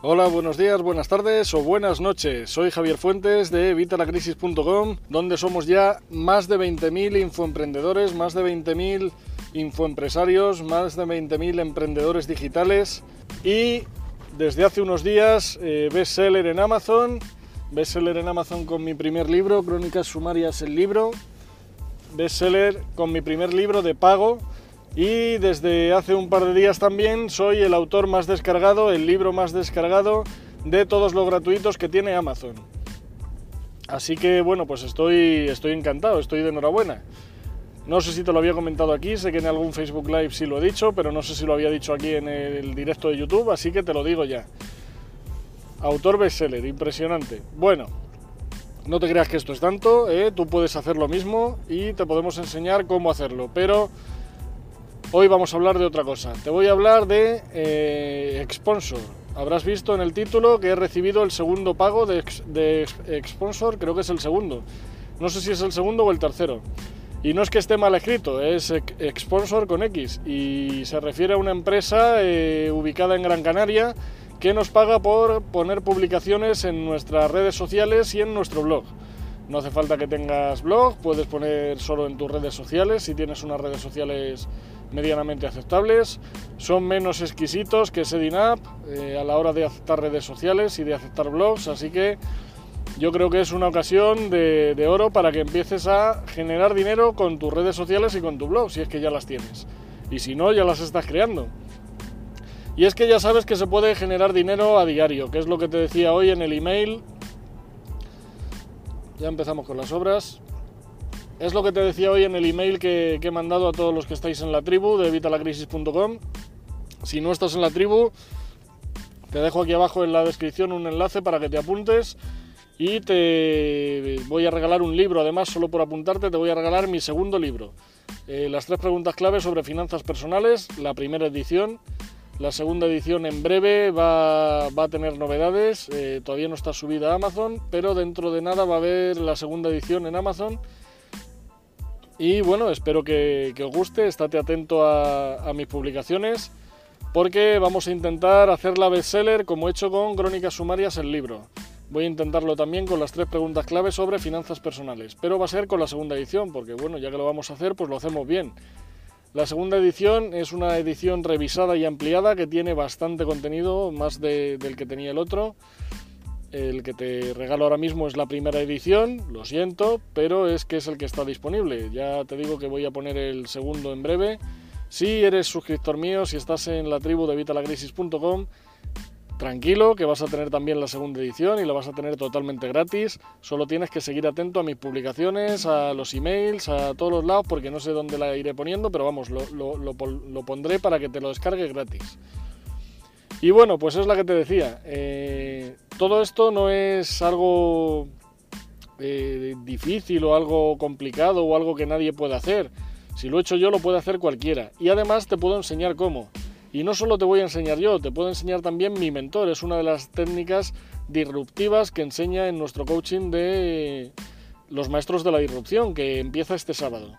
Hola, buenos días, buenas tardes o buenas noches. Soy Javier Fuentes de evitalacrisis.com, donde somos ya más de 20.000 infoemprendedores, más de 20.000 infoempresarios, más de 20.000 emprendedores digitales y desde hace unos días eh, bestseller en Amazon, bestseller en Amazon con mi primer libro, Crónicas Sumarias el libro, bestseller con mi primer libro de pago y desde hace un par de días también soy el autor más descargado, el libro más descargado de todos los gratuitos que tiene Amazon. Así que bueno, pues estoy, estoy encantado, estoy de enhorabuena. No sé si te lo había comentado aquí, sé que en algún Facebook Live sí lo he dicho, pero no sé si lo había dicho aquí en el directo de YouTube, así que te lo digo ya. Autor bestseller, impresionante. Bueno, no te creas que esto es tanto, ¿eh? tú puedes hacer lo mismo y te podemos enseñar cómo hacerlo, pero Hoy vamos a hablar de otra cosa. Te voy a hablar de eh, Exponsor. Habrás visto en el título que he recibido el segundo pago de, Exponsor, creo que es el segundo. No sé si es el segundo o el tercero. Y no es que esté mal escrito, es Exponsor con X y se refiere a una empresa eh, ubicada en Gran Canaria que nos paga por poner publicaciones en nuestras redes sociales y en nuestro blog. No hace falta que tengas blog, puedes poner solo en tus redes sociales si tienes unas redes sociales medianamente aceptables. Son menos exquisitos que Setting Up eh, a la hora de aceptar redes sociales y de aceptar blogs, así que yo creo que es una ocasión de, de, oro para que empieces a generar dinero con tus redes sociales y con tu blog, si es que ya las tienes. Y si no, ya las estás creando. Y es que ya sabes que se puede generar dinero a diario, que es lo que te decía hoy en el email ya empezamos con las obras. Es lo que te decía hoy en el email que, he mandado a todos los que estáis en la tribu de evitalacrisis.com. Si no estás en la tribu, te dejo aquí abajo en la descripción un enlace para que te apuntes y te voy a regalar un libro. Además, solo por apuntarte, te voy a regalar mi segundo libro. Eh, las tres preguntas clave sobre finanzas personales, la primera edición. La segunda edición en breve va, a tener novedades, eh, todavía no está subida a Amazon, pero dentro de nada va a haber la segunda edición en Amazon. Y bueno, espero que, os guste, estate atento a, mis publicaciones, porque vamos a intentar hacer la bestseller como he hecho con Crónicas Sumarias el libro. Voy a intentarlo también con las tres preguntas clave sobre finanzas personales, pero va a ser con la segunda edición, porque bueno, ya que lo vamos a hacer, pues lo hacemos bien. La segunda edición es una edición revisada y ampliada que tiene bastante contenido, más del que tenía el otro. El que te regalo ahora mismo es la primera edición, lo siento, pero es que es el que está disponible. Ya te digo que voy a poner el segundo en breve. Si eres suscriptor mío, si estás en la tribu de vitalacrisis.com, Tranquilo, que vas a tener también la segunda edición y la vas a tener totalmente gratis. Solo tienes que seguir atento a mis publicaciones, a los emails, a todos los lados, porque no sé dónde la iré poniendo, pero vamos, lo, pondré para que te lo descargues gratis. Y bueno, pues es la que te decía. Eh, todo esto no es algo eh, difícil o algo complicado o algo que nadie puede hacer. Si lo he hecho yo, lo puede hacer cualquiera. Y además te puedo enseñar cómo. Y no solo te voy a enseñar yo, te puedo enseñar también mi mentor. Es una de las técnicas disruptivas que enseña en nuestro coaching de los maestros de la disrupción, que empieza este sábado.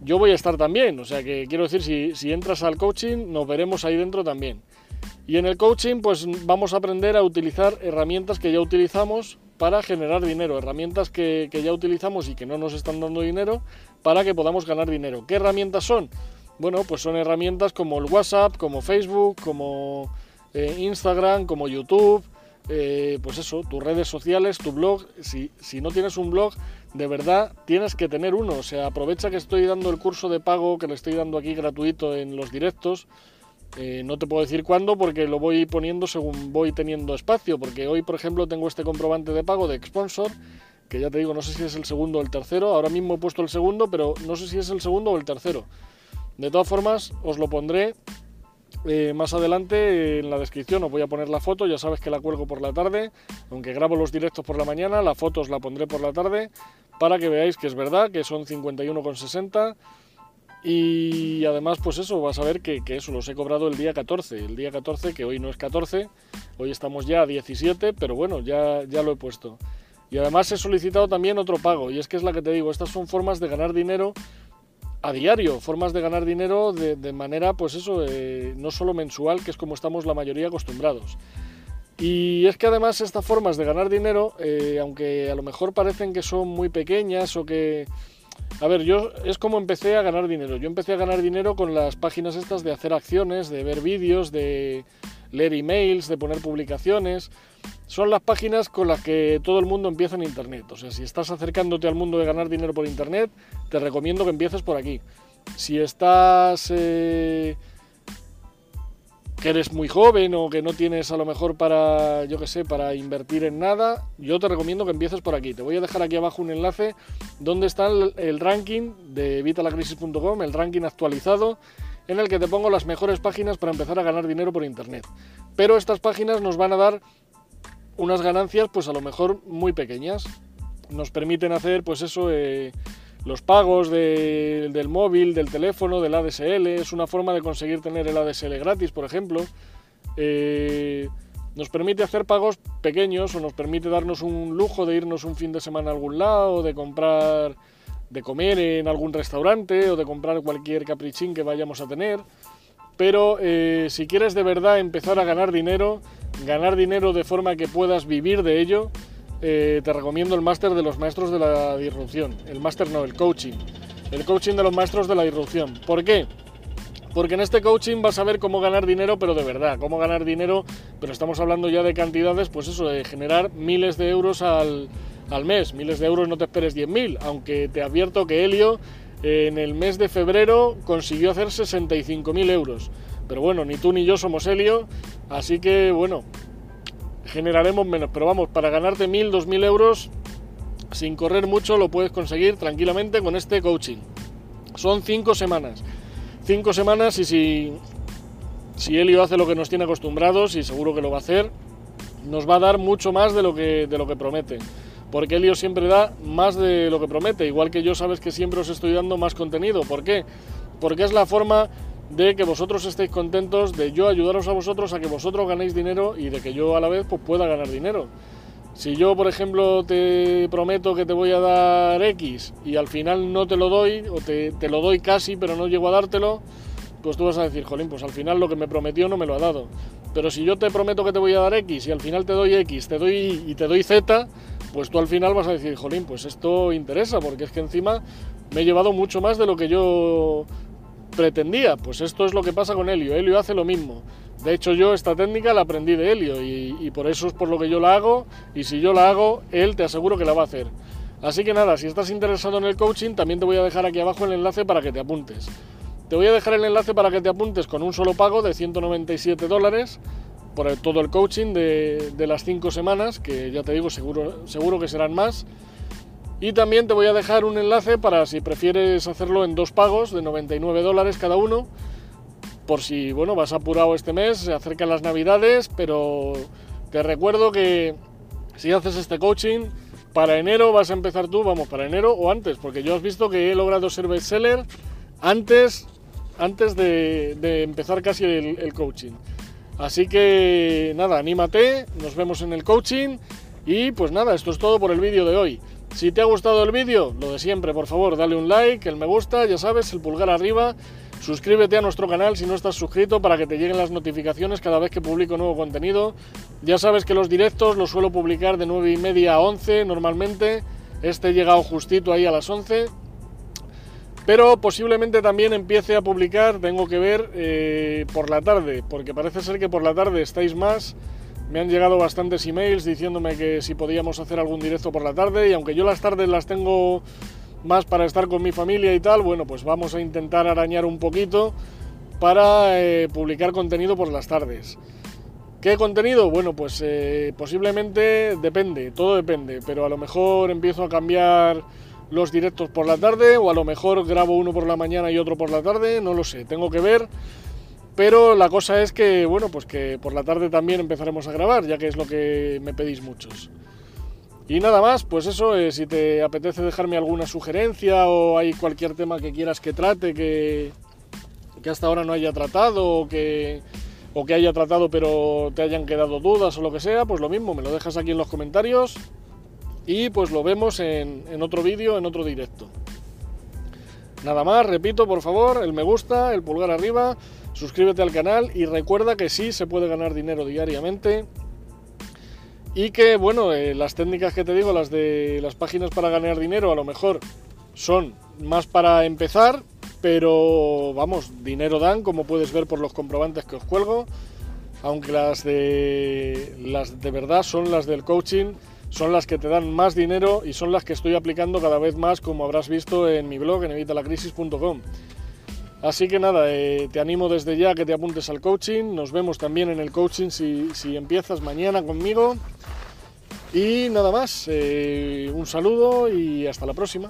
Yo voy a estar también, o sea que quiero decir, si entras al coaching, nos veremos ahí dentro también. Y en el coaching, pues vamos a aprender a utilizar herramientas que ya utilizamos para generar dinero, herramientas que, que ya utilizamos y que no nos están dando dinero para que podamos ganar dinero. ¿Qué herramientas son? Bueno, pues son herramientas como el WhatsApp, como Facebook, como eh, Instagram, como YouTube, eh, pues eso, tus redes sociales, tu blog. Si, si, no tienes un blog, de verdad tienes que tener uno. O sea, aprovecha que estoy dando el curso de pago que le estoy dando aquí gratuito en los directos. Eh, no te puedo decir cuándo porque lo voy poniendo según voy teniendo espacio. Porque hoy, por ejemplo, tengo este comprobante de pago de Exponsor. Que ya te digo, no sé si es el segundo o el tercero. Ahora mismo he puesto el segundo, pero no sé si es el segundo o el tercero. De todas formas, os lo pondré eh, más adelante en la descripción. Os voy a poner la foto, ya sabes que la cuelgo por la tarde. Aunque grabo los directos por la mañana, la foto os la pondré por la tarde para que veáis que es verdad, que son 51,60. Y además, pues eso, vas a ver que, eso los he cobrado el día 14. El día 14, que hoy no es 14, hoy estamos ya a 17, pero bueno, ya, ya lo he puesto. Y además he solicitado también otro pago, y es que es la que te digo, estas son formas de ganar dinero a diario, formas de ganar dinero de, manera, pues eso, eh, no solo mensual, que es como estamos la mayoría acostumbrados. Y es que además estas formas de ganar dinero, eh, aunque a lo mejor parecen que son muy pequeñas o que... A ver, yo es como empecé a ganar dinero. Yo empecé a ganar dinero con las páginas estas de hacer acciones, de ver vídeos, de leer emails, de poner publicaciones. Son las páginas con las que todo el mundo empieza en Internet. O sea, si estás acercándote al mundo de ganar dinero por Internet, te recomiendo que empieces por aquí. Si estás... Eh, que eres muy joven o que no tienes a lo mejor para, yo que sé, para invertir en nada, yo te recomiendo que empieces por aquí. Te voy a dejar aquí abajo un enlace donde está el, ranking de vitalacrisis.com, el ranking actualizado, en el que te pongo las mejores páginas para empezar a ganar dinero por internet. Pero estas páginas nos van a dar unas ganancias, pues a lo mejor muy pequeñas. Nos permiten hacer, pues eso, eh, los pagos del móvil, del teléfono, del ADSL, es una forma de conseguir tener el ADSL gratis, por ejemplo. Eh, nos permite hacer pagos pequeños o nos permite darnos un lujo de irnos un fin de semana a algún lado, de comprar, de comer en algún restaurante o de comprar cualquier caprichín que vayamos a tener. Pero eh, si quieres de verdad empezar a ganar dinero, ganar dinero de forma que puedas vivir de ello, eh, te recomiendo el máster de los maestros de la disrupción. El máster no, el coaching. El coaching de los maestros de la disrupción. ¿Por qué? Porque en este coaching vas a ver cómo ganar dinero, pero de verdad, cómo ganar dinero, pero estamos hablando ya de cantidades, pues eso, de generar miles de euros al, al mes. Miles de euros no te esperes 10.000, aunque te advierto que Helio en el mes de febrero consiguió hacer 65.000 euros. Pero bueno, ni tú ni yo somos Helio, así que bueno, generaremos menos. Pero vamos, para ganarte 1.000, 2.000 euros sin correr mucho lo puedes conseguir tranquilamente con este coaching. Son 5 semanas. 5 semanas y si, si Helio hace lo que nos tiene acostumbrados, y seguro que lo va a hacer, nos va a dar mucho más de lo que, de lo que promete. Porque Helio siempre da más de lo que promete. Igual que yo sabes que siempre os estoy dando más contenido. ¿Por qué? Porque es la forma de que vosotros estéis contentos, de yo ayudaros a vosotros a que vosotros ganéis dinero y de que yo a la vez pues, pueda ganar dinero. Si yo, por ejemplo, te prometo que te voy a dar X y al final no te lo doy, o te, te, lo doy casi pero no llego a dártelo, pues tú vas a decir, jolín, pues al final lo que me prometió no me lo ha dado. Pero si yo te prometo que te voy a dar X y al final te doy X te doy, y te doy Z, pues tú al final vas a decir, jolín, pues esto interesa, porque es que encima me he llevado mucho más de lo que yo pretendía. Pues esto es lo que pasa con Helio. Helio hace lo mismo. De hecho, yo esta técnica la aprendí de Helio y, por eso es por lo que yo la hago. Y si yo la hago, él te aseguro que la va a hacer. Así que nada, si estás interesado en el coaching, también te voy a dejar aquí abajo el enlace para que te apuntes. Te voy a dejar el enlace para que te apuntes con un solo pago de 197 dólares por todo el coaching de, las 5 semanas, que ya te digo, seguro, seguro que serán más. Y también te voy a dejar un enlace para si prefieres hacerlo en dos pagos de 99 dólares cada uno. Por si, bueno, vas apurado este mes, se acercan las navidades, pero te recuerdo que si haces este coaching, para enero vas a empezar tú, vamos, para enero o antes, porque yo has visto que he logrado ser bestseller antes, antes de, empezar casi el, el coaching. Así que nada, anímate, nos vemos en el coaching y pues nada, esto es todo por el vídeo de hoy. Si te ha gustado el vídeo, lo de siempre, por favor, dale un like, el me gusta, ya sabes, el pulgar arriba. Suscríbete a nuestro canal si no estás suscrito para que te lleguen las notificaciones cada vez que publico nuevo contenido. Ya sabes que los directos los suelo publicar de 9 y media a 11 normalmente. Este he llegado justito ahí a las 11. Pero posiblemente también empiece a publicar, tengo que ver, eh, por la tarde, porque parece ser que por la tarde estáis más me han llegado bastantes emails diciéndome que si podíamos hacer algún directo por la tarde y aunque yo las tardes las tengo más para estar con mi familia y tal, bueno, pues vamos a intentar arañar un poquito para eh, publicar contenido por las tardes. ¿Qué contenido? Bueno, pues eh, posiblemente depende, todo depende, pero a lo mejor empiezo a cambiar los directos por la tarde o a lo mejor grabo uno por la mañana y otro por la tarde, no lo sé, tengo que ver pero la cosa es que, bueno, pues que por la tarde también empezaremos a grabar, ya que es lo que me pedís muchos. Y nada más, pues eso, eh, si te apetece dejarme alguna sugerencia o hay cualquier tema que quieras que trate que, que hasta ahora no haya tratado o que, o que haya tratado pero te hayan quedado dudas o lo que sea, pues lo mismo, me lo dejas aquí en los comentarios y pues lo vemos en, en otro vídeo, en otro directo. Nada más, repito, por favor, el me gusta, el pulgar arriba suscríbete al canal y recuerda que sí se puede ganar dinero diariamente y que, bueno, eh, las técnicas que te digo, las de las páginas para ganar dinero, a lo mejor son más para empezar, pero vamos, dinero dan, como puedes ver por los comprobantes que os cuelgo, aunque las de, las de verdad son las del coaching, son las que te dan más dinero y son las que estoy aplicando cada vez más, como habrás visto en mi blog en evitalacrisis.com. Así que nada, eh, te animo desde ya que te apuntes al coaching. Nos vemos también en el coaching si, si empiezas mañana conmigo. Y nada más, eh, un saludo y hasta la próxima.